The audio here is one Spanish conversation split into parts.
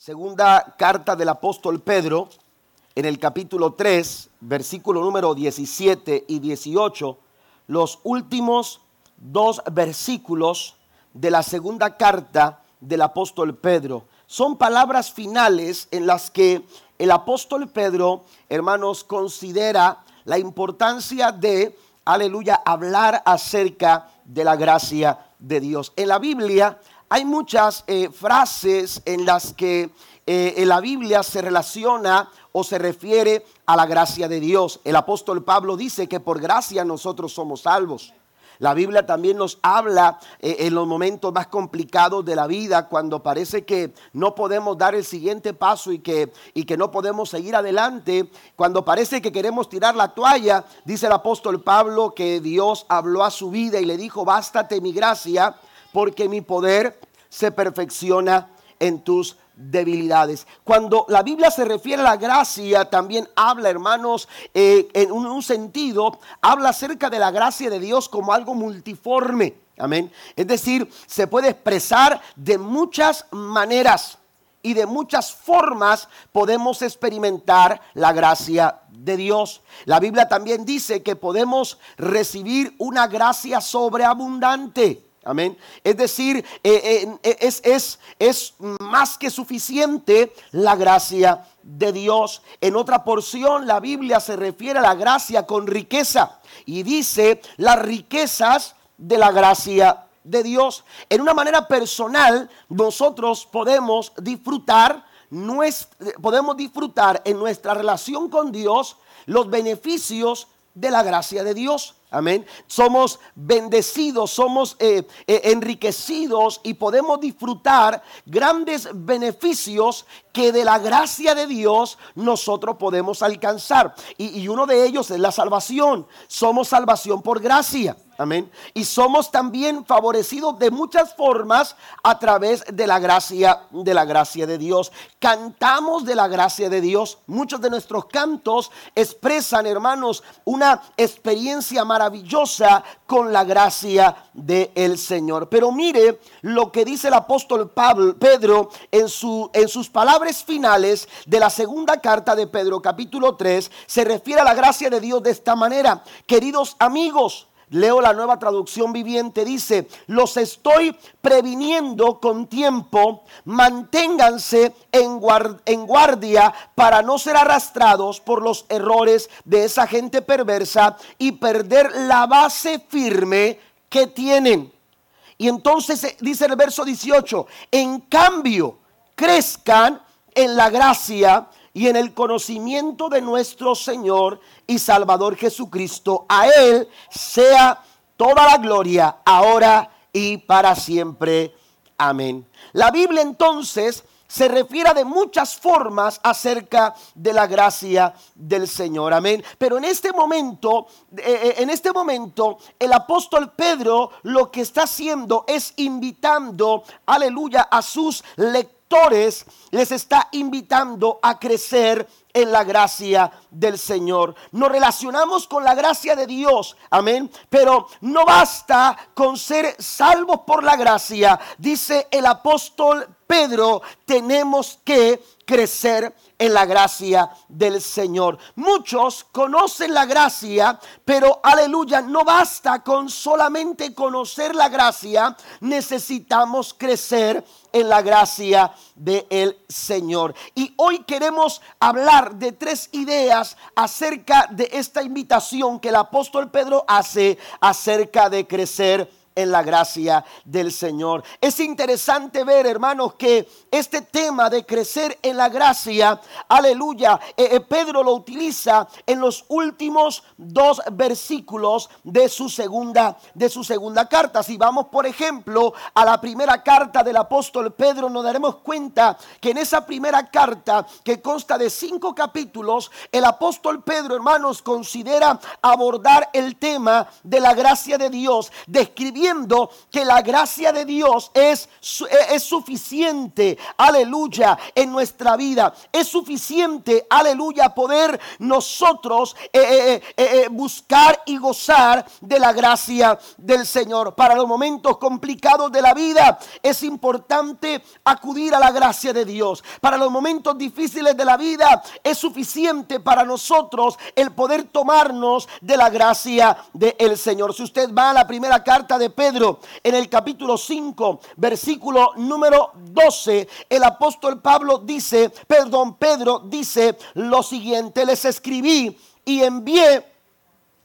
Segunda carta del apóstol Pedro, en el capítulo 3, versículo número 17 y 18, los últimos dos versículos de la segunda carta del apóstol Pedro. Son palabras finales en las que el apóstol Pedro, hermanos, considera la importancia de, aleluya, hablar acerca de la gracia de Dios. En la Biblia hay muchas eh, frases en las que eh, en la Biblia se relaciona o se refiere a la gracia de Dios. El apóstol Pablo dice que por gracia nosotros somos salvos. La Biblia también nos habla eh, en los momentos más complicados de la vida, cuando parece que no podemos dar el siguiente paso y que, y que no podemos seguir adelante, cuando parece que queremos tirar la toalla, dice el apóstol Pablo que Dios habló a su vida y le dijo, bástate mi gracia porque mi poder se perfecciona en tus debilidades. Cuando la Biblia se refiere a la gracia, también habla, hermanos, eh, en un, sentido, habla acerca de la gracia de Dios como algo multiforme. Amén. Es decir, se puede expresar de muchas maneras y de muchas formas podemos experimentar la gracia de Dios. La Biblia también dice que podemos recibir una gracia sobreabundante. Amén. Es decir, eh, eh, es, es, es más que suficiente la gracia de Dios. En otra porción la Biblia se refiere a la gracia con riqueza y dice las riquezas de la gracia de Dios. En una manera personal nosotros podemos disfrutar podemos disfrutar en nuestra relación con Dios los beneficios de la gracia de Dios. Amén. Somos bendecidos, somos eh, eh, enriquecidos y podemos disfrutar grandes beneficios que de la gracia de Dios nosotros podemos alcanzar. Y, uno de ellos es la salvación. Somos salvación por gracia. Amén. Y somos también favorecidos de muchas formas a través de la gracia de la gracia de Dios. Cantamos de la gracia de Dios. Muchos de nuestros cantos expresan, hermanos, una experiencia maravillosa con la gracia del Señor. Pero mire lo que dice el apóstol Pablo, Pedro en, su, en sus palabras finales de la segunda carta de Pedro, capítulo 3, se refiere a la gracia de Dios de esta manera. Queridos amigos, Leo la nueva traducción viviente, dice, los estoy previniendo con tiempo, manténganse en, en, guardia para no ser arrastrados por los errores de esa gente perversa y perder la base firme que tienen. Y entonces eh, dice el verso 18, en cambio, crezcan en la gracia y en el conocimiento de nuestro Señor y Salvador Jesucristo. A Él sea toda la gloria, ahora y para siempre. Amén. La Biblia entonces se refiere de muchas formas acerca de la gracia del Señor. Amén. Pero en este momento, eh, eh, en este momento, el apóstol Pedro lo que está haciendo es invitando, aleluya, a sus lectores les está invitando a crecer en la gracia del Señor. Nos relacionamos con la gracia de Dios, amén. Pero no basta con ser salvos por la gracia, dice el apóstol Pedro, tenemos que crecer en la gracia del Señor. Muchos conocen la gracia, pero aleluya, no basta con solamente conocer la gracia, necesitamos crecer en la gracia del Señor. Y hoy queremos hablar de tres ideas acerca de esta invitación que el apóstol Pedro hace acerca de crecer en la gracia del Señor. Es interesante ver, hermanos, que este tema de crecer en la gracia, aleluya, eh, eh, Pedro lo utiliza en los últimos dos versículos de su segunda de su segunda carta. Si vamos, por ejemplo, a la primera carta del apóstol Pedro, nos daremos cuenta que en esa primera carta que consta de cinco capítulos, el apóstol Pedro, hermanos, considera abordar el tema de la gracia de Dios, describiendo que la gracia de Dios es, e, es suficiente, aleluya, en nuestra vida. Es suficiente, aleluya, poder nosotros eh, eh, eh, buscar y gozar de la gracia del Señor. Para los momentos complicados de la vida es importante acudir a la gracia de Dios. Para los momentos difíciles de la vida es suficiente para nosotros el poder tomarnos de la gracia del Señor. Si usted va a la primera carta de Pedro en el capítulo 5, versículo número 12, el apóstol Pablo dice, perdón, Pedro dice lo siguiente, les escribí y envié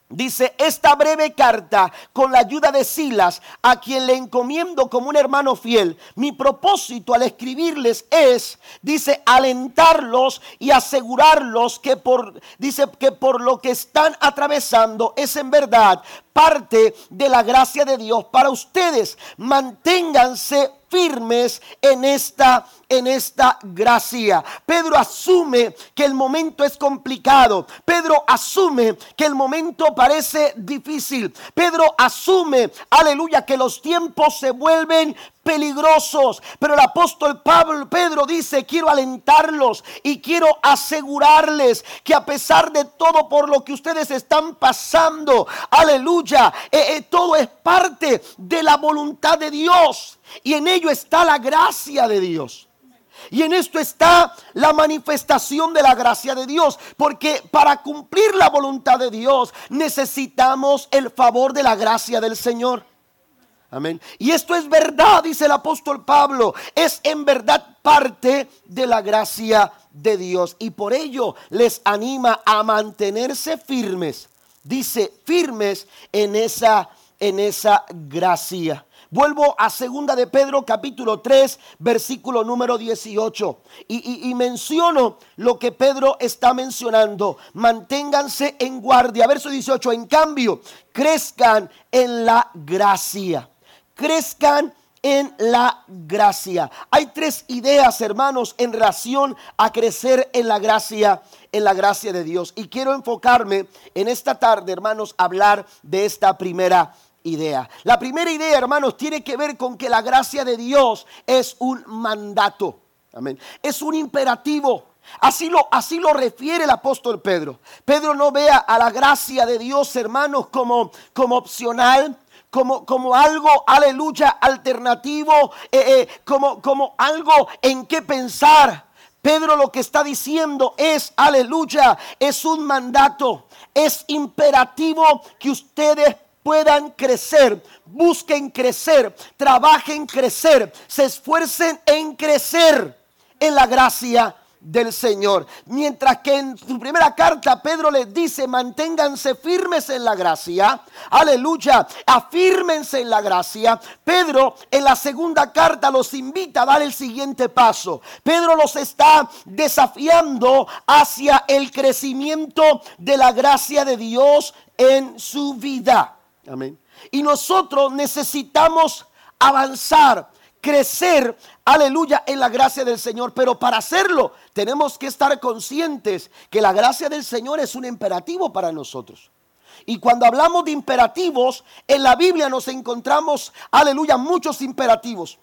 Dice, esta breve carta con la ayuda de Silas, a quien le encomiendo como un hermano fiel, mi propósito al escribirles es, dice, alentarlos y asegurarlos que por, dice, que por lo que están atravesando es en verdad parte de la gracia de Dios para ustedes. Manténganse firmes en esta en esta gracia. Pedro asume que el momento es complicado. Pedro asume que el momento parece difícil. Pedro asume, aleluya, que los tiempos se vuelven peligrosos. Pero el apóstol Pablo, Pedro dice, quiero alentarlos y quiero asegurarles que a pesar de todo por lo que ustedes están pasando, aleluya, eh, eh, todo es parte de la voluntad de Dios. Y en ello está la gracia de Dios. Y en esto está la manifestación de la gracia de Dios. Porque para cumplir la voluntad de Dios necesitamos el favor de la gracia del Señor. Amén. Y esto es verdad, dice el apóstol Pablo. Es en verdad parte de la gracia de Dios. Y por ello les anima a mantenerse firmes. Dice, firmes en esa, en esa gracia. Vuelvo a segunda de Pedro capítulo 3 versículo número 18 y, y, menciono lo que Pedro está mencionando. Manténganse en guardia. Verso 18. En cambio, crezcan en la gracia. Crezcan en la gracia. Hay tres ideas, hermanos, en relación a crecer en la gracia, en la gracia de Dios. Y quiero enfocarme en esta tarde, hermanos, a hablar de esta primera idea. La primera idea, hermanos, tiene que ver con que la gracia de Dios es un mandato. Amén. Es un imperativo. Así lo, así lo refiere el apóstol Pedro. Pedro no vea a la gracia de Dios, hermanos, como, como opcional, como, como, algo, aleluya, alternativo, eh, eh, como, como algo en qué pensar. Pedro lo que está diciendo es, aleluya, es un mandato, es imperativo que ustedes puedan crecer, busquen crecer, trabajen crecer, se esfuercen en crecer en la gracia del Señor. Mientras que en su primera carta Pedro les dice, manténganse firmes en la gracia. Aleluya, afírmense en la gracia. Pedro en la segunda carta los invita a dar el siguiente paso. Pedro los está desafiando hacia el crecimiento de la gracia de Dios en su vida. Amén. Y nosotros necesitamos avanzar, crecer, aleluya, en la gracia del Señor. Pero para hacerlo tenemos que estar conscientes que la gracia del Señor es un imperativo para nosotros. Y cuando hablamos de imperativos, en la Biblia nos encontramos, aleluya, muchos imperativos.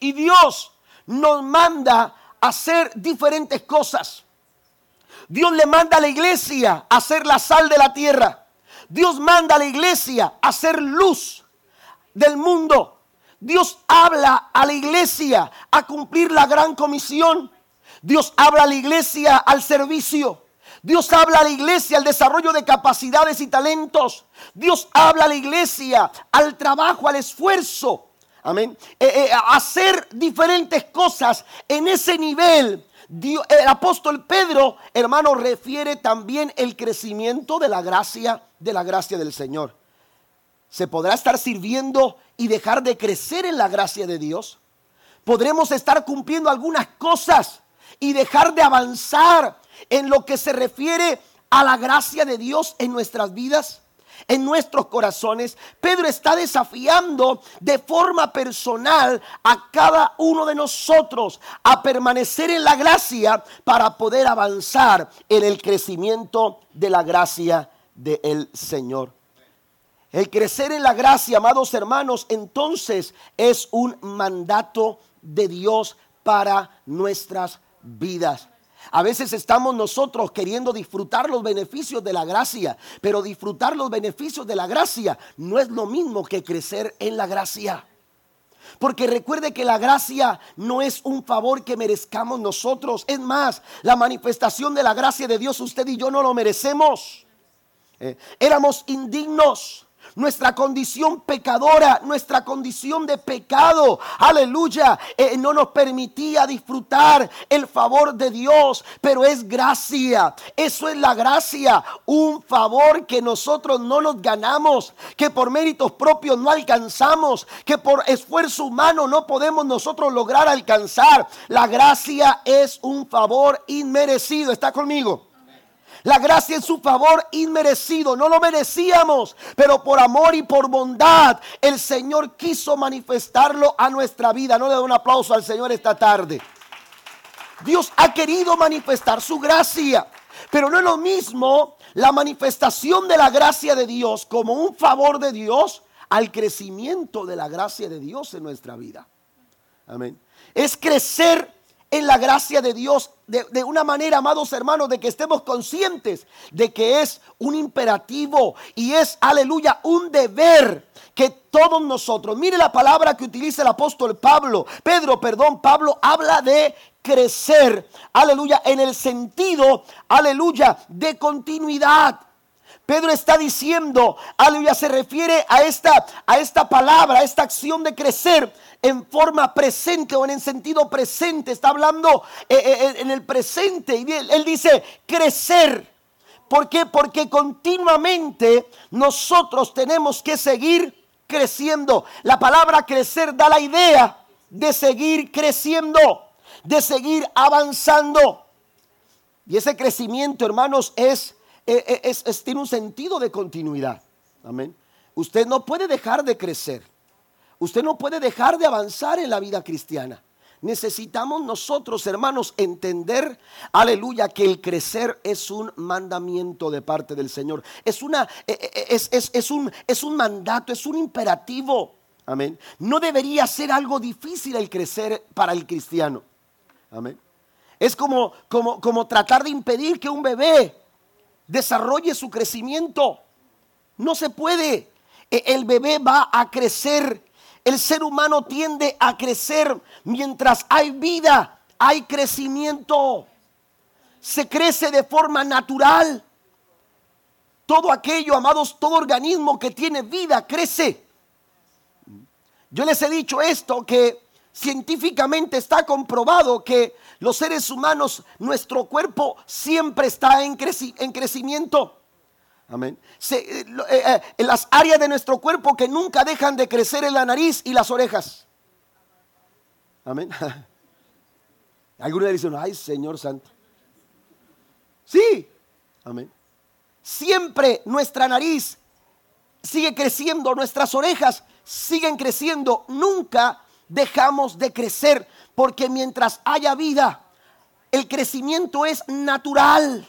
Y Dios nos manda a hacer diferentes cosas. Dios le manda a la iglesia a ser la sal de la tierra. Dios manda a la iglesia a ser luz del mundo. Dios habla a la iglesia a cumplir la gran comisión. Dios habla a la iglesia al servicio. Dios habla a la iglesia al desarrollo de capacidades y talentos. Dios habla a la iglesia al trabajo, al esfuerzo. Amén. Eh, eh, hacer diferentes cosas en ese nivel el apóstol Pedro, hermano, refiere también el crecimiento de la gracia, de la gracia del Señor. ¿Se podrá estar sirviendo y dejar de crecer en la gracia de Dios? ¿Podremos estar cumpliendo algunas cosas y dejar de avanzar en lo que se refiere a la gracia de Dios en nuestras vidas? en nuestros corazones, Pedro está desafiando de forma personal a cada uno de nosotros a permanecer en la gracia para poder avanzar en el crecimiento de la gracia del Señor. El crecer en la gracia, amados hermanos, entonces es un mandato de Dios para nuestras vidas. A veces estamos nosotros queriendo disfrutar los beneficios de la gracia, pero disfrutar los beneficios de la gracia no es lo mismo que crecer en la gracia. Porque recuerde que la gracia no es un favor que merezcamos nosotros. Es más, la manifestación de la gracia de Dios, usted y yo no lo merecemos. Eh, éramos indignos nuestra condición pecadora, nuestra condición de pecado, aleluya, eh, no nos permitía disfrutar el favor de Dios, pero es gracia, eso es la gracia, un favor que nosotros no nos ganamos, que por méritos propios no alcanzamos, que por esfuerzo humano no podemos nosotros lograr alcanzar. La gracia es un favor inmerecido, ¿está conmigo? La gracia en su favor inmerecido. No lo merecíamos, pero por amor y por bondad el Señor quiso manifestarlo a nuestra vida. No le doy un aplauso al Señor esta tarde. Dios ha querido manifestar su gracia. Pero no es lo mismo la manifestación de la gracia de Dios como un favor de Dios al crecimiento de la gracia de Dios en nuestra vida. Amén. Es crecer en la gracia de Dios de, una manera, amados hermanos, de que estemos conscientes de que es un imperativo y es, aleluya, un deber que todos nosotros, mire la palabra que utiliza el apóstol Pablo, Pedro, perdón, Pablo habla de crecer, aleluya, en el sentido, aleluya, de continuidad. Pedro está diciendo, aleluya, se refiere a esta, a esta palabra, a esta acción de crecer en forma presente o en el sentido presente. Está hablando eh, eh, eh, en el presente. Y él dice crecer. ¿Por qué? Porque continuamente nosotros tenemos que seguir creciendo. La palabra crecer da la idea de seguir creciendo, de seguir avanzando. Y ese crecimiento, hermanos, es, es, tiene un sentido de continuidad. Amén. Usted no puede dejar de crecer. Usted no puede dejar de avanzar en la vida cristiana. Necesitamos nosotros, hermanos, entender, aleluya, que el crecer es un mandamiento de parte del Señor. Es, una, eh, eh, es, es, un, es un mandato, es un imperativo. Amén. No debería ser algo difícil el crecer para el cristiano. Amén. Es como, como, como tratar de impedir que un bebé desarrolle su crecimiento. No se puede. E, el bebé va a crecer el ser humano tiende a crecer mientras hay vida, hay crecimiento. Se crece de forma natural. Todo aquello, amados, todo organismo que tiene vida crece. Yo les he dicho esto, que científicamente está comprobado que los seres humanos, nuestro cuerpo siempre está en, crecimiento. Amén. Eh, eh, en las áreas de nuestro cuerpo que nunca dejan de crecer en la nariz y las orejas. Amén. Algunos dicen, ay Señor Santo. Sí. Amén. Siempre nuestra nariz sigue creciendo, nuestras orejas siguen creciendo. Nunca dejamos de crecer porque mientras haya vida, el crecimiento es natural.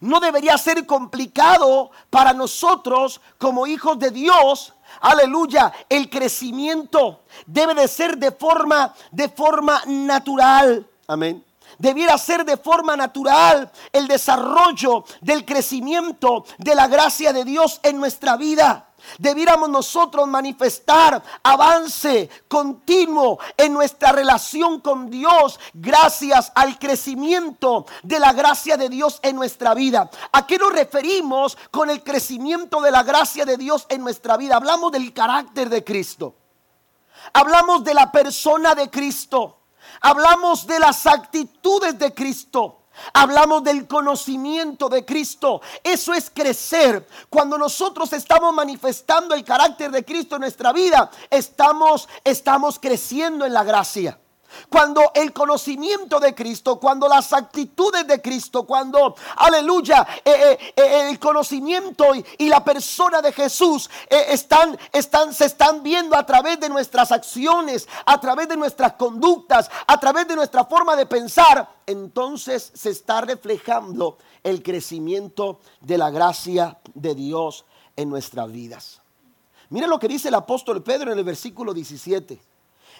No debería ser complicado para nosotros como hijos de Dios. Aleluya, el crecimiento debe de ser de forma de forma natural. Amén. Debiera ser de forma natural el desarrollo del crecimiento de la gracia de Dios en nuestra vida debiéramos nosotros manifestar avance continuo en nuestra relación con Dios gracias al crecimiento de la gracia de Dios en nuestra vida. ¿A qué nos referimos con el crecimiento de la gracia de Dios en nuestra vida? Hablamos del carácter de Cristo. Hablamos de la persona de Cristo. Hablamos de las actitudes de Cristo. Hablamos del conocimiento de Cristo. Eso es crecer. Cuando nosotros estamos manifestando el carácter de Cristo en nuestra vida, estamos, estamos creciendo en la gracia. Cuando el conocimiento de Cristo, cuando las actitudes de Cristo, cuando, aleluya, eh, eh, eh, el conocimiento y, la persona de Jesús están, están, se están viendo a través de nuestras acciones, a través de nuestras conductas, a través de nuestra forma de pensar, entonces se está reflejando el crecimiento de la gracia de Dios en nuestras vidas. Mire lo que dice el apóstol Pedro en el versículo 17.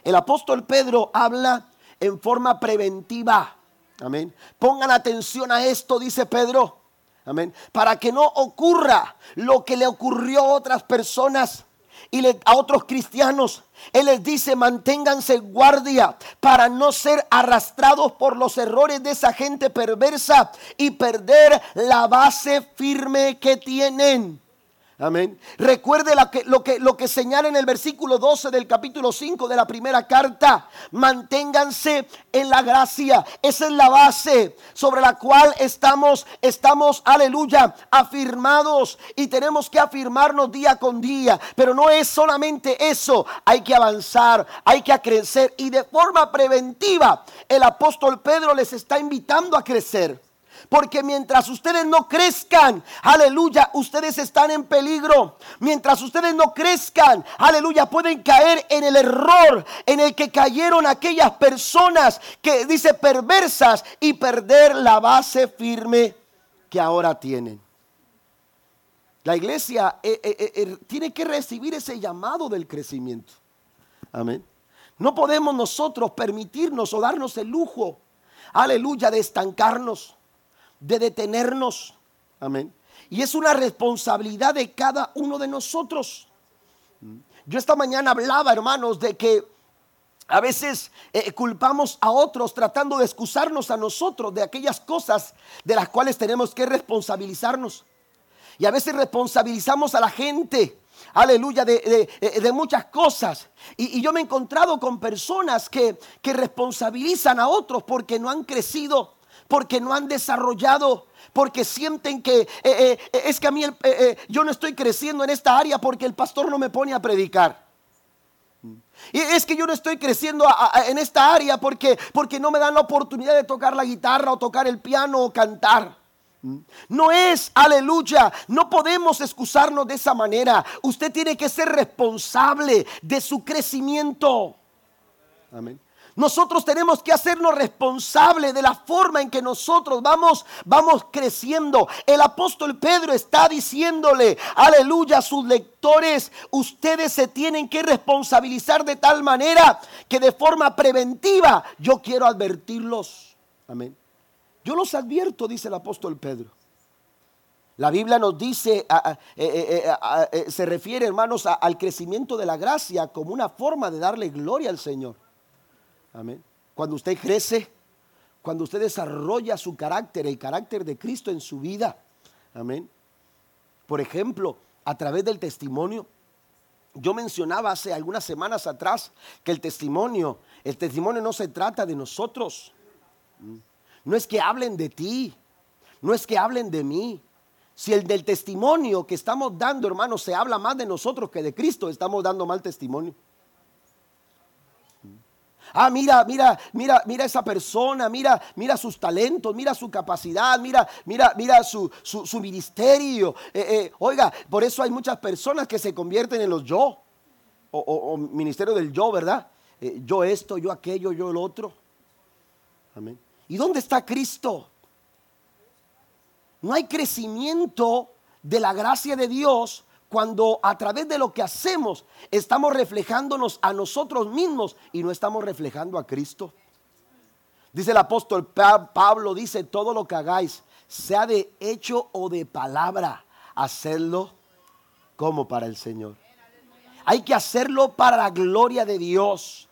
El apóstol Pedro habla en forma preventiva. Amén. Pongan atención a esto, dice Pedro. Amén. Para que no ocurra lo que le ocurrió a otras personas y a otros cristianos. Él les dice, manténganse guardia para no ser arrastrados por los errores de esa gente perversa y perder la base firme que tienen. Amén. Recuerde lo que, lo, que, señala en el versículo 12 del capítulo 5 de la primera carta. Manténganse en la gracia. Esa es la base sobre la cual estamos, estamos, aleluya, afirmados. Y tenemos que afirmarnos día con día. Pero no es solamente eso. Hay que avanzar, hay que crecer. Y de forma preventiva, el apóstol Pedro les está invitando a crecer. Porque mientras ustedes no crezcan, aleluya, ustedes están en peligro. Mientras ustedes no crezcan, aleluya, pueden caer en el error en el que cayeron aquellas personas que dice perversas y perder la base firme que ahora tienen. La iglesia eh, eh, eh, tiene que recibir ese llamado del crecimiento. Amén. No podemos nosotros permitirnos o darnos el lujo, aleluya, de estancarnos de detenernos. Amén. Y es una responsabilidad de cada uno de nosotros. Yo esta mañana hablaba, hermanos, de que a veces eh, culpamos a otros tratando de excusarnos a nosotros de aquellas cosas de las cuales tenemos que responsabilizarnos. Y a veces responsabilizamos a la gente, aleluya, de, eh, muchas cosas. Y, yo me he encontrado con personas que, que responsabilizan a otros porque no han crecido porque no han desarrollado, porque sienten que eh, eh, eh, es que a mí yo no estoy creciendo en esta área porque el pastor no me pone a predicar. Y es que yo no estoy creciendo en esta área porque, porque no me dan la oportunidad de tocar la guitarra o tocar el piano o cantar. No es, aleluya, no podemos excusarnos de esa manera. Usted tiene que ser responsable de su crecimiento. Amén. Nosotros tenemos que hacernos responsables de la forma en que nosotros vamos, vamos creciendo. El apóstol Pedro está diciéndole, aleluya, a sus lectores, ustedes se tienen que responsabilizar de tal manera que de forma preventiva yo quiero advertirlos. Amén. Yo los advierto, dice el apóstol Pedro. La Biblia nos dice, eh, eh, eh, se refiere, hermanos, al crecimiento de la gracia como una forma de darle gloria al Señor. Amén. Cuando usted crece, cuando usted desarrolla su carácter, el carácter de Cristo en su vida. Amén. Por ejemplo, a través del testimonio. Yo mencionaba hace algunas semanas atrás que el testimonio, el testimonio no se trata de nosotros. No es que hablen de ti, no es que hablen de mí. Si el del testimonio que estamos dando, hermanos, se habla más de nosotros que de Cristo, estamos dando mal testimonio. Ah, mira, mira, mira, mira esa persona, mira, mira sus talentos, mira su capacidad, mira, mira, mira su, su, ministerio. Eh, eh, oiga, por eso hay muchas personas que se convierten en los yo, o, ministerio del yo, ¿verdad? Eh, yo esto, yo aquello, yo el otro. Amén. ¿Y dónde está Cristo? No hay crecimiento de la gracia de Dios cuando a través de lo que hacemos estamos reflejándonos a nosotros mismos y no estamos reflejando a Cristo. Dice el apóstol Pablo, dice, todo lo que hagáis, sea de hecho o de palabra, hacedlo como para el Señor. Hay que hacerlo para la gloria de Dios.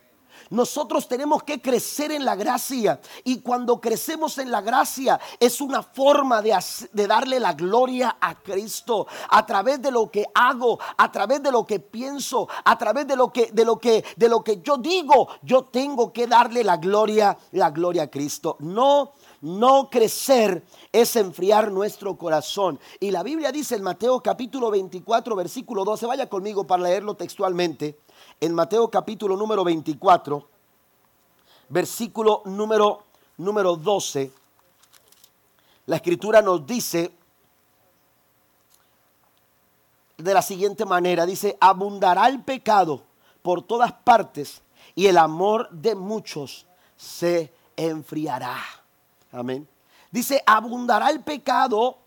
Nosotros tenemos que crecer en la gracia y cuando crecemos en la gracia es una forma de, darle la gloria a Cristo a través de lo que hago, a través de lo que pienso, a través de lo que de lo que de lo que yo digo, yo tengo que darle la gloria, la gloria a Cristo. No no crecer es enfriar nuestro corazón. Y la Biblia dice en Mateo capítulo 24, versículo 12, vaya conmigo para leerlo textualmente en Mateo capítulo número 24, versículo número, número 12, la escritura nos dice de la siguiente manera, dice, abundará el pecado por todas partes y el amor de muchos se enfriará. Amén. Dice, abundará el pecado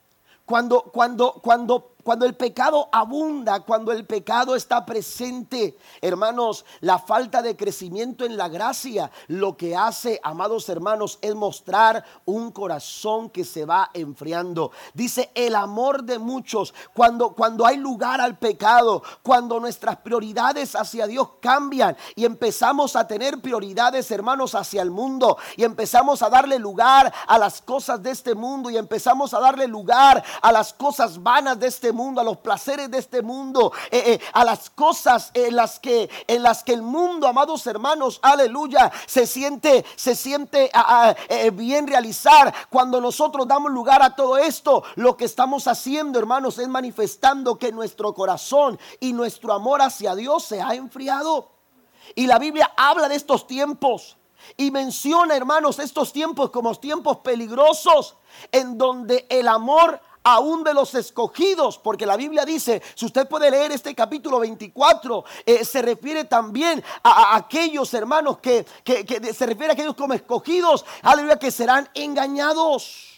cuando, cuando, cuando cuando el pecado abunda, cuando el pecado está presente, hermanos, la falta de crecimiento en la gracia, lo que hace, amados hermanos, es mostrar un corazón que se va enfriando. Dice el amor de muchos, cuando, cuando hay lugar al pecado, cuando nuestras prioridades hacia Dios cambian y empezamos a tener prioridades, hermanos, hacia el mundo y empezamos a darle lugar a las cosas de este mundo y empezamos a darle lugar a las cosas vanas de este mundo, a los placeres de este mundo, eh, eh, a las cosas en las que en las que el mundo, amados hermanos, aleluya, se siente se siente ah, ah, eh, bien realizar. Cuando nosotros damos lugar a todo esto, lo que estamos haciendo, hermanos, es manifestando que nuestro corazón y nuestro amor hacia Dios se ha enfriado. Y la Biblia habla de estos tiempos. Y menciona, hermanos, estos tiempos como tiempos peligrosos en donde el amor aún de los escogidos, porque la Biblia dice, si usted puede leer este capítulo 24, eh, se refiere también a, aquellos hermanos que, se refiere a aquellos como escogidos, aleluya, que serán engañados.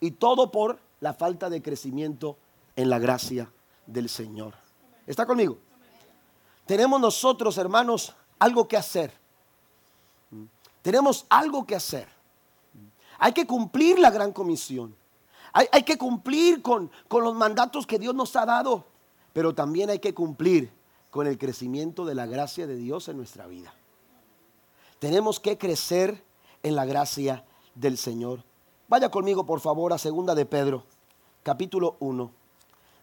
Y todo por la falta de crecimiento en la gracia del Señor. ¿Está conmigo? Tenemos nosotros, hermanos, algo que hacer. Tenemos algo que hacer. Hay que cumplir la gran comisión. Hay, que cumplir con, con los mandatos que Dios nos ha dado. Pero también hay que cumplir con el crecimiento de la gracia de Dios en nuestra vida. Tenemos que crecer en la gracia del Señor. Vaya conmigo, por favor, a segunda de Pedro, capítulo 1.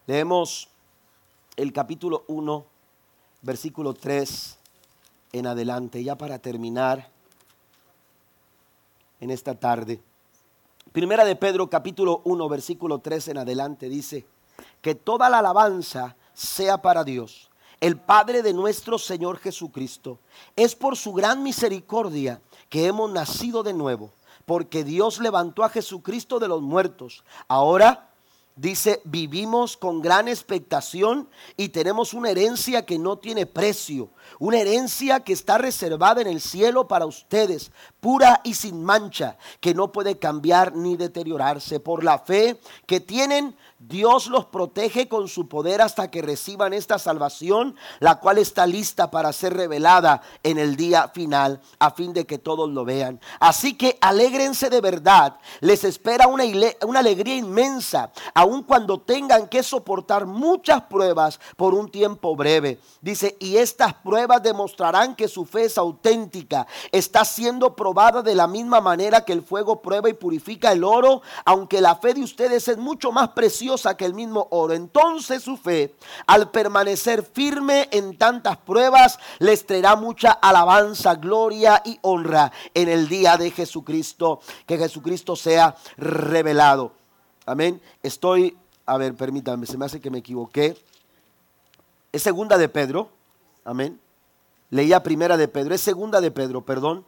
Leemos el capítulo 1, versículo 3 en adelante, ya para terminar en esta tarde. Primera de Pedro capítulo 1 versículo 3 en adelante dice, que toda la alabanza sea para Dios, el Padre de nuestro Señor Jesucristo. Es por su gran misericordia que hemos nacido de nuevo, porque Dios levantó a Jesucristo de los muertos. Ahora Dice, vivimos con gran expectación y tenemos una herencia que no tiene precio, una herencia que está reservada en el cielo para ustedes, pura y sin mancha, que no puede cambiar ni deteriorarse. Por la fe que tienen, Dios los protege con su poder hasta que reciban esta salvación, la cual está lista para ser revelada en el día final, a fin de que todos lo vean. Así que alégrense de verdad, les espera una, una alegría inmensa, aun cuando tengan que soportar muchas pruebas por un tiempo breve. Dice, y estas pruebas demostrarán que su fe es auténtica, está siendo probada de la misma manera que el fuego prueba y purifica el oro, aunque la fe de ustedes es mucho más preciosa que el mismo oro. Entonces su fe, al permanecer firme en tantas pruebas, les traerá mucha alabanza, gloria y honra en el día de Jesucristo. Que Jesucristo sea revelado. Amén. Estoy, a ver, permítanme, se me hace que me equivoqué. Es segunda de Pedro. Amén. Leía primera de Pedro. Es segunda de Pedro, perdón.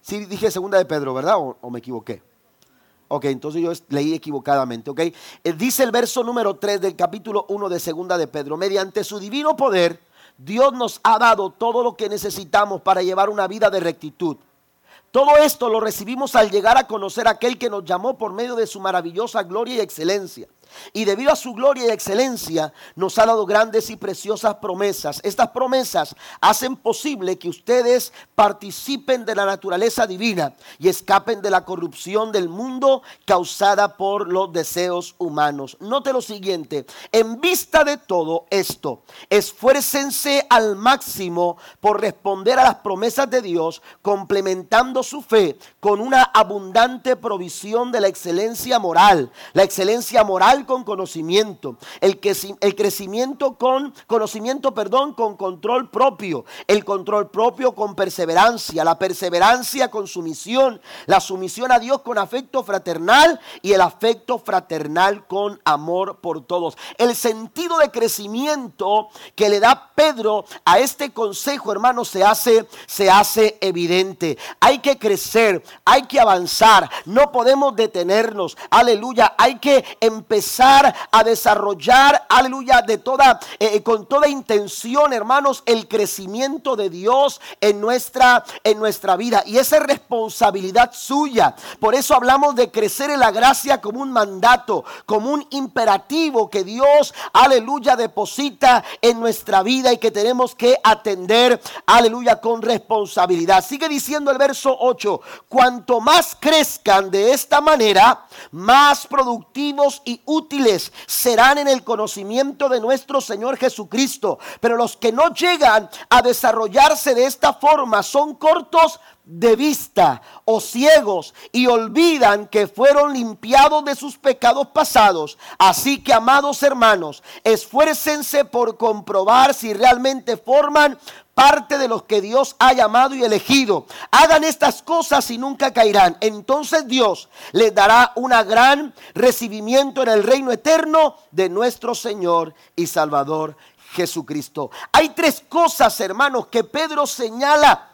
Sí, dije segunda de Pedro, ¿verdad? o me equivoqué? Ok, entonces yo leí equivocadamente, ok. Eh, dice el verso número 3 del capítulo 1 de Segunda de Pedro, mediante su divino poder, Dios nos ha dado todo lo que necesitamos para llevar una vida de rectitud. Todo esto lo recibimos al llegar a conocer a aquel que nos llamó por medio de su maravillosa gloria y excelencia y debido a su gloria y excelencia nos ha dado grandes y preciosas promesas. Estas promesas hacen posible que ustedes participen de la naturaleza divina y escapen de la corrupción del mundo causada por los deseos humanos. Note lo siguiente, en vista de todo esto, esfuércense al máximo por responder a las promesas de Dios, complementando su fe con una abundante provisión de la excelencia moral, la excelencia moral con conocimiento, el, que, el crecimiento con conocimiento, perdón, con control propio, el control propio con perseverancia, la perseverancia con sumisión, la sumisión a Dios con afecto fraternal y el afecto fraternal con amor por todos. El sentido de crecimiento que le da Pedro a este consejo, hermano, se hace, se hace evidente. Hay que crecer, hay que avanzar, no podemos detenernos. Aleluya, hay que empezar a desarrollar, aleluya, de toda, eh, eh, con toda intención, hermanos, el crecimiento de Dios en nuestra, en nuestra vida. Y esa es responsabilidad suya. Por eso hablamos de crecer en la gracia como un mandato, como un imperativo que Dios, aleluya, deposita en nuestra vida y que tenemos que atender, aleluya, con responsabilidad. Sigue diciendo el verso 8, cuanto más crezcan de esta manera, más productivos y útiles serán en el conocimiento de nuestro Señor Jesucristo. Pero los que no llegan a desarrollarse de esta forma son cortos de vista o ciegos y olvidan que fueron limpiados de sus pecados pasados. Así que, amados hermanos, esfuércense por comprobar si realmente forman parte de los que Dios ha llamado y elegido. Hagan estas cosas y nunca caerán. Entonces Dios les dará un gran recibimiento en el reino eterno de nuestro Señor y Salvador Jesucristo. Hay tres cosas, hermanos, que Pedro señala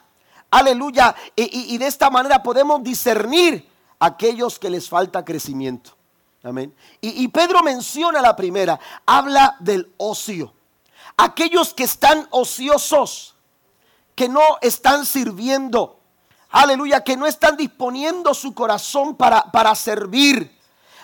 Aleluya. Y, de esta manera podemos discernir aquellos que les falta crecimiento. Amén. Y, y Pedro menciona la primera, habla del ocio. Aquellos que están ociosos, que no están sirviendo. Aleluya, que no están disponiendo su corazón para, para servir.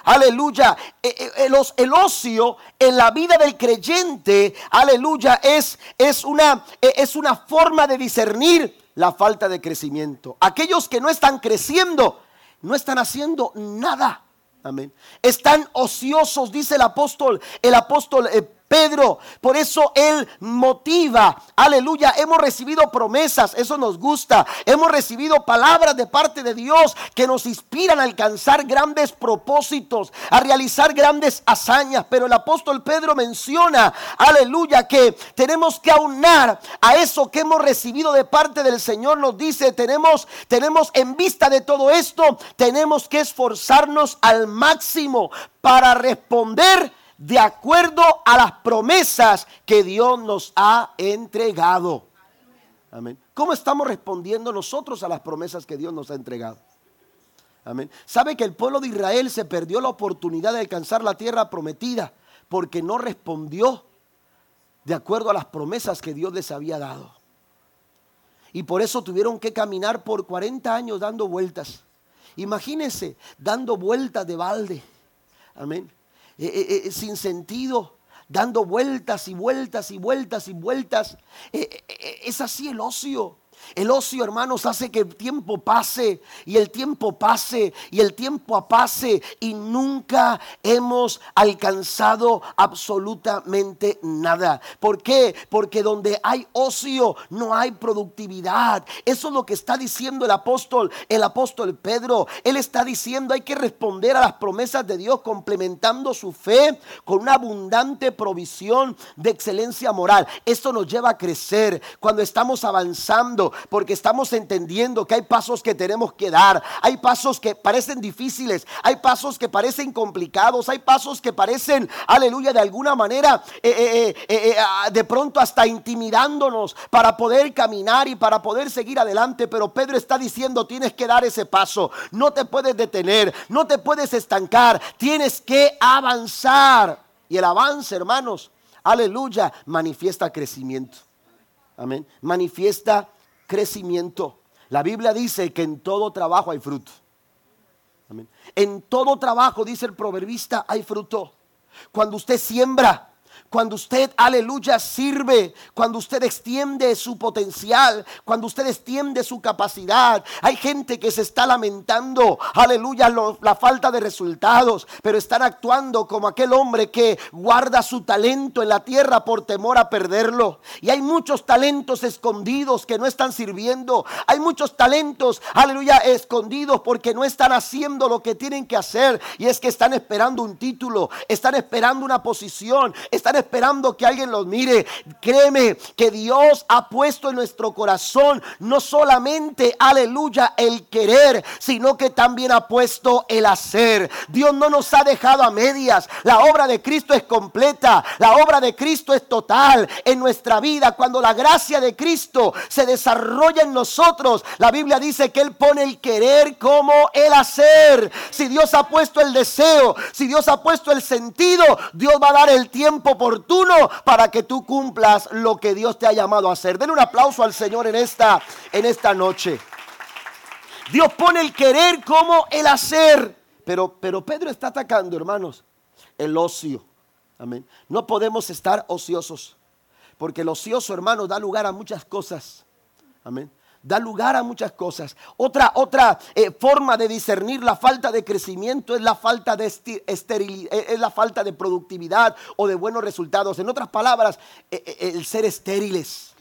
Aleluya. E, e, el, el, ocio en la vida del creyente, aleluya, es, es, una, e, es una forma de discernir la falta de crecimiento. Aquellos que no están creciendo, no están haciendo nada. Amén. Están ociosos, dice el apóstol, el apóstol eh, Pedro. Por eso Él motiva. Aleluya. Hemos recibido promesas. Eso nos gusta. Hemos recibido palabras de parte de Dios que nos inspiran a alcanzar grandes propósitos, a realizar grandes hazañas. Pero el apóstol Pedro menciona, aleluya, que tenemos que aunar a eso que hemos recibido de parte del Señor. Nos dice, tenemos, tenemos en vista de todo esto, tenemos que esforzarnos al máximo para responder de acuerdo a las promesas que Dios nos ha entregado. Amén. ¿Cómo estamos respondiendo nosotros a las promesas que Dios nos ha entregado? Amén. ¿Sabe que el pueblo de Israel se perdió la oportunidad de alcanzar la tierra prometida porque no respondió de acuerdo a las promesas que Dios les había dado? Y por eso tuvieron que caminar por 40 años dando vueltas. Imagínense, dando vueltas de balde. Amén. Eh, eh, eh, sin sentido, dando vueltas y vueltas y vueltas y vueltas. es así el ocio. El ocio, hermanos, hace que el tiempo pase y el tiempo pase y el tiempo pase y nunca hemos alcanzado absolutamente nada. ¿Por qué? Porque donde hay ocio no hay productividad. Eso es lo que está diciendo el apóstol, el apóstol Pedro. Él está diciendo hay que responder a las promesas de Dios complementando su fe con una abundante provisión de excelencia moral. Esto nos lleva a crecer cuando estamos avanzando porque estamos entendiendo que hay pasos que tenemos que dar, hay pasos que parecen difíciles, hay pasos que parecen complicados, hay pasos que parecen, aleluya, de alguna manera, eh, eh, eh, ah, de pronto hasta intimidándonos para poder caminar y para poder seguir adelante. Pero Pedro está diciendo, tienes que dar ese paso, no te puedes detener, no te puedes estancar, tienes que avanzar. Y el avance, hermanos, aleluya, manifiesta crecimiento. Amén. Manifiesta crecimiento. La Biblia dice que en todo trabajo hay fruto. En todo trabajo, dice el proverbista, hay fruto. Cuando usted siembra, cuando usted, aleluya, sirve, cuando usted extiende su potencial, cuando usted extiende su capacidad. Hay gente que se está lamentando, aleluya, la falta de resultados, pero están actuando como aquel hombre que guarda su talento en la tierra por temor a perderlo. Y hay muchos talentos escondidos que no están sirviendo. Hay muchos talentos, aleluya, escondidos porque no están haciendo lo que tienen que hacer. Y es que están esperando un título, están esperando una posición, están esperando que alguien los mire. Créeme que Dios ha puesto en nuestro corazón no solamente, aleluya, el querer, sino que también ha puesto el hacer. Dios no nos ha dejado a medias. La obra de Cristo es completa. La obra de Cristo es total en nuestra vida. Cuando la gracia de Cristo se desarrolla en nosotros, la Biblia dice que Él pone el querer como el hacer. Si Dios ha puesto el deseo, si Dios ha puesto el sentido, Dios va a dar el tiempo oportuno para que tú cumplas lo que Dios te ha llamado a hacer. Den un aplauso al Señor en esta, en esta noche. Dios pone el querer como el hacer. Pero, pero Pedro está atacando, hermanos, el ocio. Amén. No podemos estar ociosos. Porque el ocioso, hermanos, da lugar a muchas cosas. Amén da lugar a muchas cosas. Otra, otra eh, forma de discernir la falta de crecimiento es la falta de eh, es la falta de productividad o de buenos resultados. En otras palabras, eh, el ser estériles.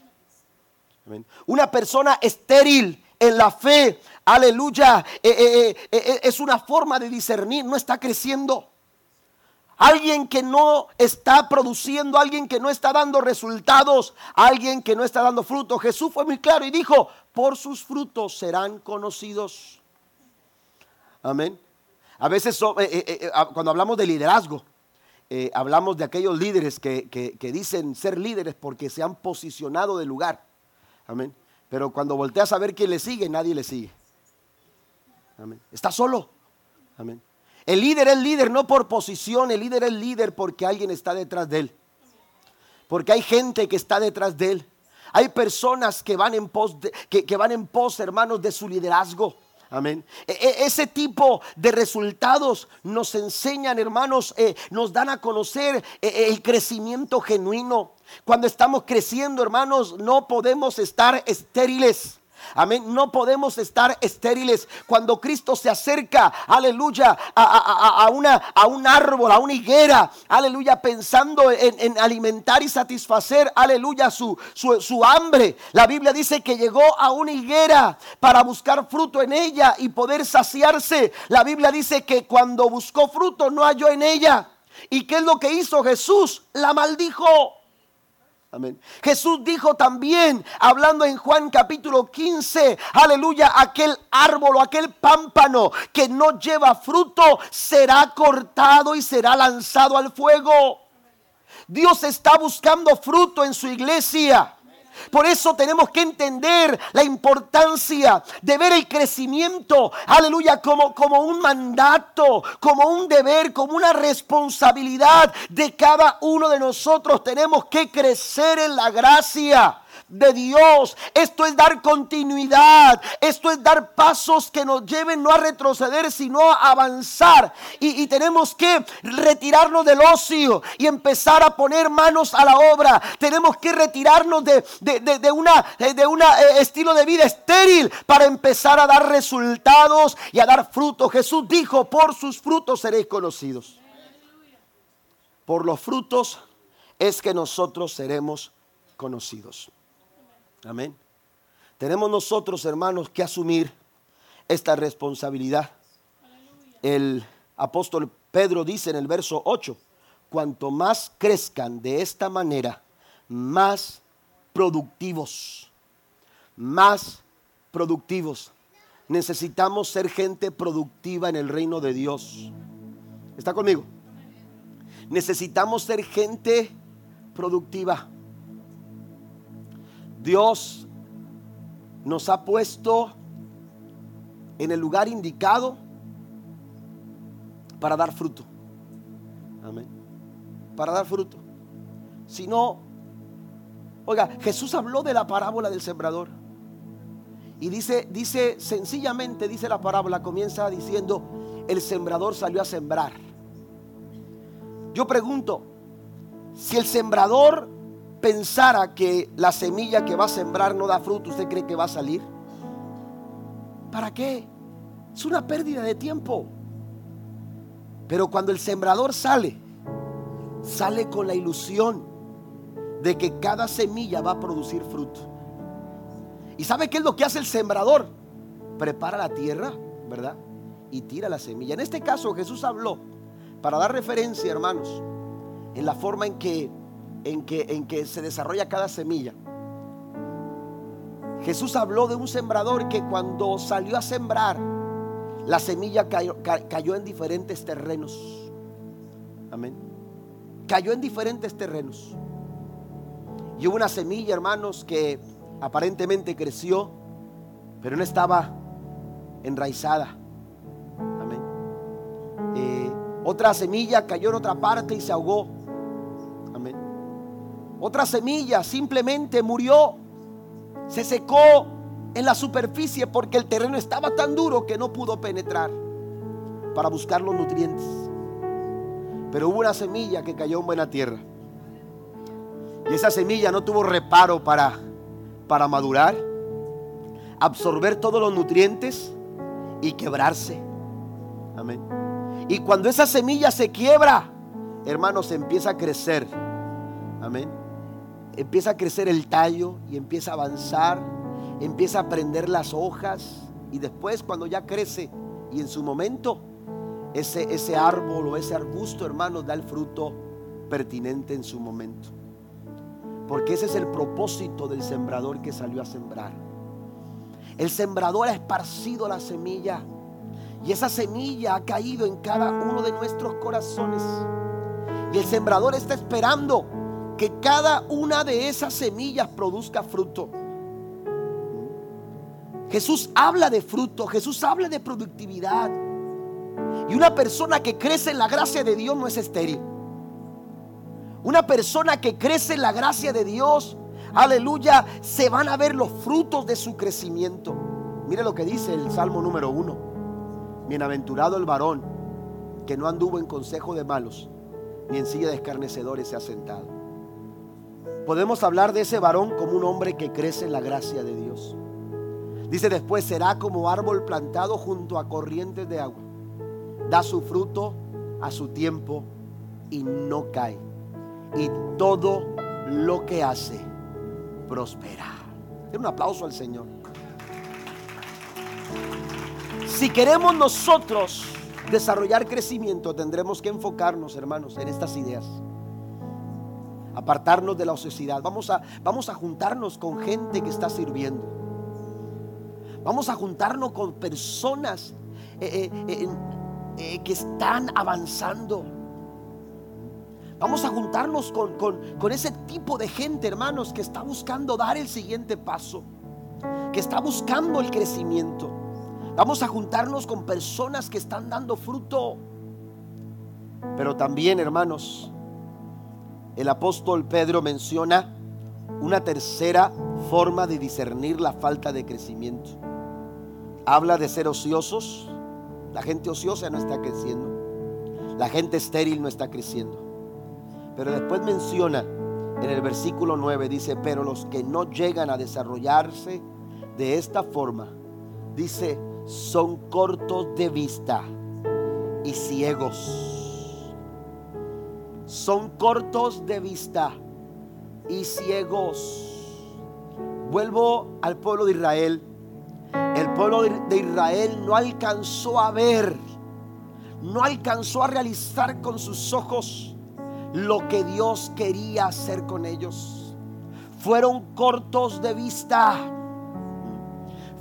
Una persona estéril en la fe, aleluya, es una forma de discernir, no está creciendo. Alguien que no está produciendo, alguien que no está dando resultados, alguien que no está dando fruto. Jesús fue muy claro y dijo, por sus frutos serán conocidos. Amén. A veces eh, eh, eh, cuando hablamos de liderazgo, hablamos de aquellos líderes que, que, dicen ser líderes porque se han posicionado de lugar. Amén. Pero cuando volteas a ver quién le sigue, nadie le sigue. Amén. Está solo. Amén. El líder es líder no por posición, el líder es líder porque alguien está detrás de él. Porque hay gente que está detrás de él. Hay personas que van en pos, que, van en pos, hermanos, de su liderazgo. Amén. E, e, ese tipo de resultados nos enseñan, hermanos, eh, nos dan a conocer eh, eh, el crecimiento genuino. Cuando estamos creciendo, hermanos, no podemos estar estériles. Amén. No podemos estar estériles cuando Cristo se acerca, aleluya, a, una, a un árbol, a una higuera, aleluya, pensando en, alimentar y satisfacer, aleluya, su, su, su hambre. La Biblia dice que llegó a una higuera para buscar fruto en ella y poder saciarse. La Biblia dice que cuando buscó fruto no halló en ella. ¿Y qué es lo que hizo Jesús? La maldijo. Amén. Jesús dijo también, hablando en Juan capítulo 15, aleluya, aquel árbol o aquel pámpano que no lleva fruto será cortado y será lanzado al fuego. Dios está buscando fruto en su iglesia. Por eso tenemos que entender la importancia de ver el crecimiento, aleluya, como, como un mandato, como un deber, como una responsabilidad de cada uno de nosotros. Tenemos que crecer en la gracia de Dios. Esto es dar continuidad. Esto es dar pasos que nos lleven no a retroceder, sino a avanzar. Y, tenemos que retirarnos del ocio y empezar a poner manos a la obra. Tenemos que retirarnos de, de, una, de un eh, estilo de vida estéril para empezar a dar resultados y a dar frutos. Jesús dijo, por sus frutos seréis conocidos. Por los frutos es que nosotros seremos conocidos. Amén. Tenemos nosotros, hermanos, que asumir esta responsabilidad. El apóstol Pedro dice en el verso 8, cuanto más crezcan de esta manera, más productivos, más productivos. Necesitamos ser gente productiva en el reino de Dios. ¿Está conmigo? Necesitamos ser gente productiva. Dios nos ha puesto en el lugar indicado para dar fruto. Amén. Para dar fruto. Si no, oiga, Jesús habló de la parábola del sembrador. Y dice, dice sencillamente, dice la parábola, comienza diciendo, el sembrador salió a sembrar. Yo pregunto, si el sembrador pensara que la semilla que va a sembrar no da fruto, ¿usted cree que va a salir? ¿Para qué? Es una pérdida de tiempo. Pero cuando el sembrador sale, sale con la ilusión de que cada semilla va a producir fruto. ¿Y sabe qué es lo que hace el sembrador? Prepara la tierra, ¿verdad? Y tira la semilla. En este caso Jesús habló, para dar referencia, hermanos, en la forma en que en que, en que se desarrolla cada semilla. Jesús habló de un sembrador que cuando salió a sembrar, la semilla cayó, cayó en diferentes terrenos. Amén. Cayó en diferentes terrenos. Y hubo una semilla, hermanos, que aparentemente creció, pero no estaba enraizada. Amén. Eh, otra semilla cayó en otra parte y se ahogó. Otra semilla simplemente murió. Se secó en la superficie porque el terreno estaba tan duro que no pudo penetrar para buscar los nutrientes. Pero hubo una semilla que cayó en buena tierra. Y esa semilla no tuvo reparo para, para madurar, absorber todos los nutrientes y quebrarse. Amén. Y cuando esa semilla se quiebra, hermanos, empieza a crecer. Amén. Empieza a crecer el tallo y empieza a avanzar, empieza a prender las hojas y después cuando ya crece y en su momento ese, ese árbol o ese arbusto, hermanos, da el fruto pertinente en su momento. Porque ese es el propósito del sembrador que salió a sembrar. El sembrador ha esparcido la semilla y esa semilla ha caído en cada uno de nuestros corazones. Y el sembrador está esperando que cada una de esas semillas produzca fruto. Jesús habla de fruto, Jesús habla de productividad. Y una persona que crece en la gracia de Dios no es estéril. Una persona que crece en la gracia de Dios, aleluya, se van a ver los frutos de su crecimiento. Mire lo que dice el Salmo número uno. Bienaventurado el varón que no anduvo en consejo de malos, ni en silla de escarnecedores se ha sentado. Podemos hablar de ese varón como un hombre que crece en la gracia de Dios. Dice después, será como árbol plantado junto a corrientes de agua. Da su fruto a su tiempo y no cae. Y todo lo que hace prospera. un aplauso al Señor. Si queremos nosotros desarrollar crecimiento, tendremos que enfocarnos, hermanos, en estas ideas. Apartarnos de la ociosidad. Vamos a, vamos a juntarnos con gente que está sirviendo. Vamos a juntarnos con personas eh, eh, eh, que están avanzando. Vamos a juntarnos con, con ese tipo de gente, hermanos, que está buscando dar el siguiente paso. Que está buscando el crecimiento. Vamos a juntarnos con personas que están dando fruto. Pero también, hermanos, el apóstol Pedro menciona una tercera forma de discernir la falta de crecimiento. Habla de ser ociosos. La gente ociosa no está creciendo. La gente estéril no está creciendo. Pero después menciona en el versículo 9, dice, pero los que no llegan a desarrollarse de esta forma, dice, son cortos de vista y ciegos. Son cortos de vista y ciegos. Vuelvo al pueblo de Israel. El pueblo de Israel no alcanzó a ver, no alcanzó a realizar con sus ojos lo que Dios quería hacer con ellos. Fueron cortos de vista.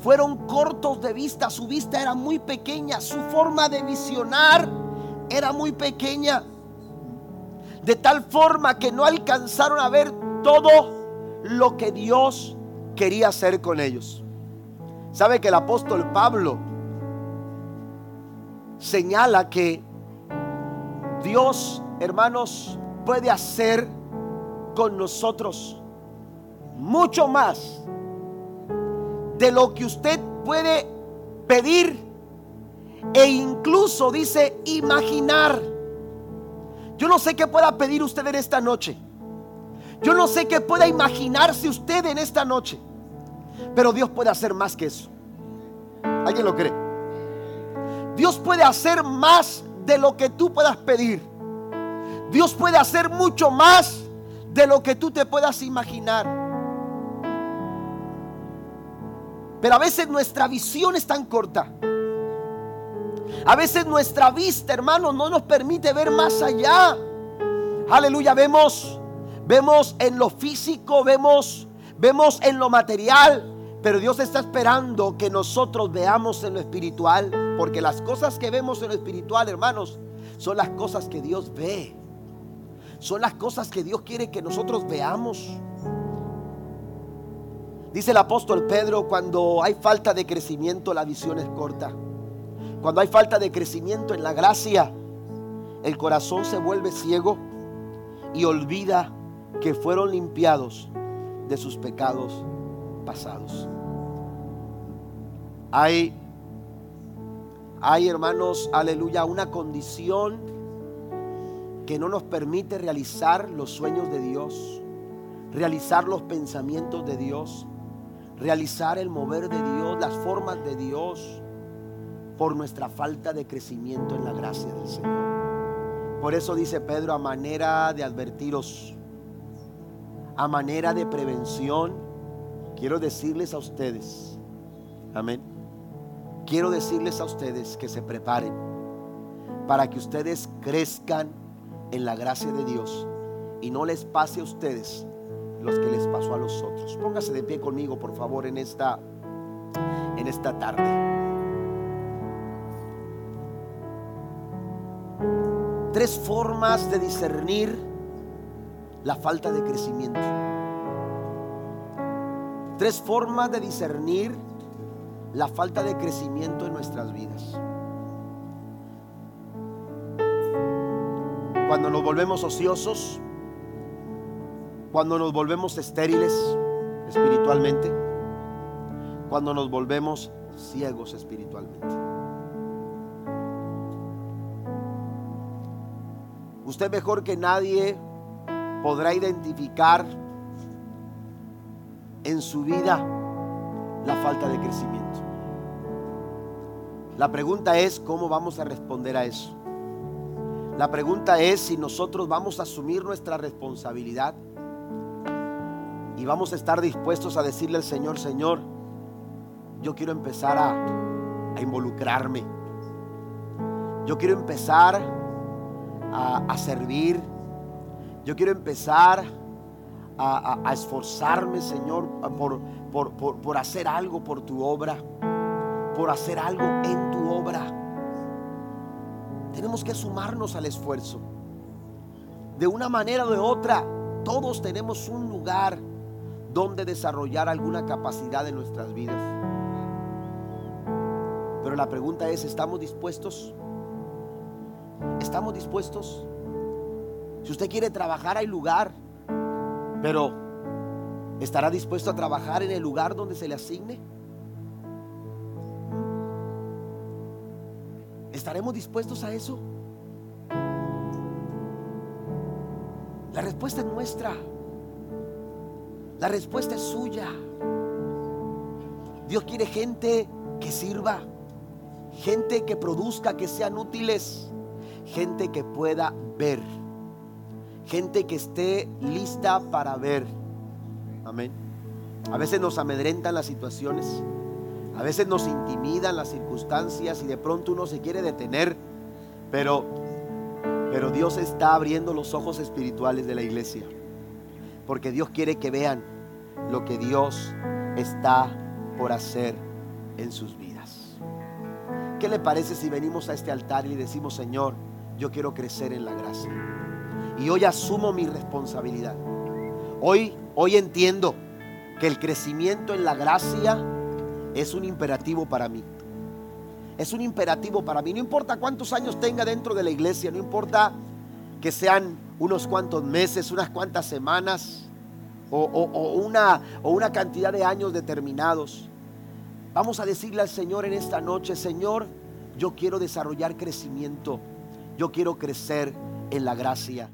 Fueron cortos de vista. Su vista era muy pequeña. Su forma de visionar era muy pequeña. De tal forma que no alcanzaron a ver todo lo que Dios quería hacer con ellos. ¿Sabe que el apóstol Pablo señala que Dios, hermanos, puede hacer con nosotros mucho más de lo que usted puede pedir e incluso dice imaginar. Yo no sé qué pueda pedir usted en esta noche. Yo no sé qué pueda imaginarse usted en esta noche. Pero Dios puede hacer más que eso. ¿Alguien lo cree? Dios puede hacer más de lo que tú puedas pedir. Dios puede hacer mucho más de lo que tú te puedas imaginar. Pero a veces nuestra visión es tan corta. A veces nuestra vista, hermano, no nos permite ver más allá. Aleluya, vemos vemos en lo físico, vemos, vemos en lo material, pero Dios está esperando que nosotros veamos en lo espiritual, porque las cosas que vemos en lo espiritual, hermanos, son las cosas que Dios ve. Son las cosas que Dios quiere que nosotros veamos. Dice el apóstol Pedro, cuando hay falta de crecimiento, la visión es corta. Cuando hay falta de crecimiento en la gracia, el corazón se vuelve ciego y olvida que fueron limpiados de sus pecados pasados. Hay, hay hermanos, aleluya, una condición que no nos permite realizar los sueños de Dios, realizar los pensamientos de Dios, realizar el mover de Dios, las formas de Dios, por nuestra falta de crecimiento en la gracia del Señor. Por eso dice Pedro, a manera de advertiros, a manera de prevención, quiero decirles a ustedes, amén, quiero decirles a ustedes que se preparen para que ustedes crezcan en la gracia de Dios y no les pase a ustedes los que les pasó a los otros. Póngase de pie conmigo, por favor, en esta en esta tarde. Tres formas de discernir la falta de crecimiento. Tres formas de discernir la falta de crecimiento en nuestras vidas. Cuando nos volvemos ociosos, cuando nos volvemos estériles espiritualmente, cuando nos volvemos ciegos espiritualmente. Usted mejor que nadie podrá identificar en su vida la falta de crecimiento. La pregunta es cómo vamos a responder a eso. La pregunta es si nosotros vamos a asumir nuestra responsabilidad y vamos a estar dispuestos a decirle al Señor, Señor, yo quiero empezar a, involucrarme. Yo quiero empezar a, servir. Yo quiero empezar a, esforzarme, Señor, por, por, por hacer algo por tu obra. Por hacer algo en tu obra. Tenemos que sumarnos al esfuerzo. De una manera o de otra, todos tenemos un lugar donde desarrollar alguna capacidad en nuestras vidas. Pero la pregunta es, ¿estamos dispuestos? ¿Estamos dispuestos? Si usted quiere trabajar hay lugar, pero ¿estará dispuesto a trabajar en el lugar donde se le asigne? ¿Estaremos dispuestos a eso? La respuesta es nuestra. La respuesta es suya. Dios quiere gente que sirva, gente que produzca, que sean útiles, gente que pueda ver, gente que esté lista para ver. Amén. A veces nos amedrentan las situaciones, a veces nos intimidan las circunstancias y de pronto uno se quiere detener, pero pero Dios está abriendo los ojos espirituales de la iglesia. Porque Dios quiere que vean lo que Dios está por hacer en sus vidas. ¿Qué le parece si venimos a este altar y decimos, Señor, yo quiero crecer en la gracia? Y hoy asumo mi responsabilidad. Hoy, hoy entiendo que el crecimiento en la gracia es un imperativo para mí. Es un imperativo para mí. No importa cuántos años tenga dentro de la iglesia, no importa que sean unos cuantos meses, unas cuantas semanas o, una, o una cantidad de años determinados. Vamos a decirle al Señor en esta noche, Señor, yo quiero desarrollar crecimiento, yo quiero crecer en la gracia.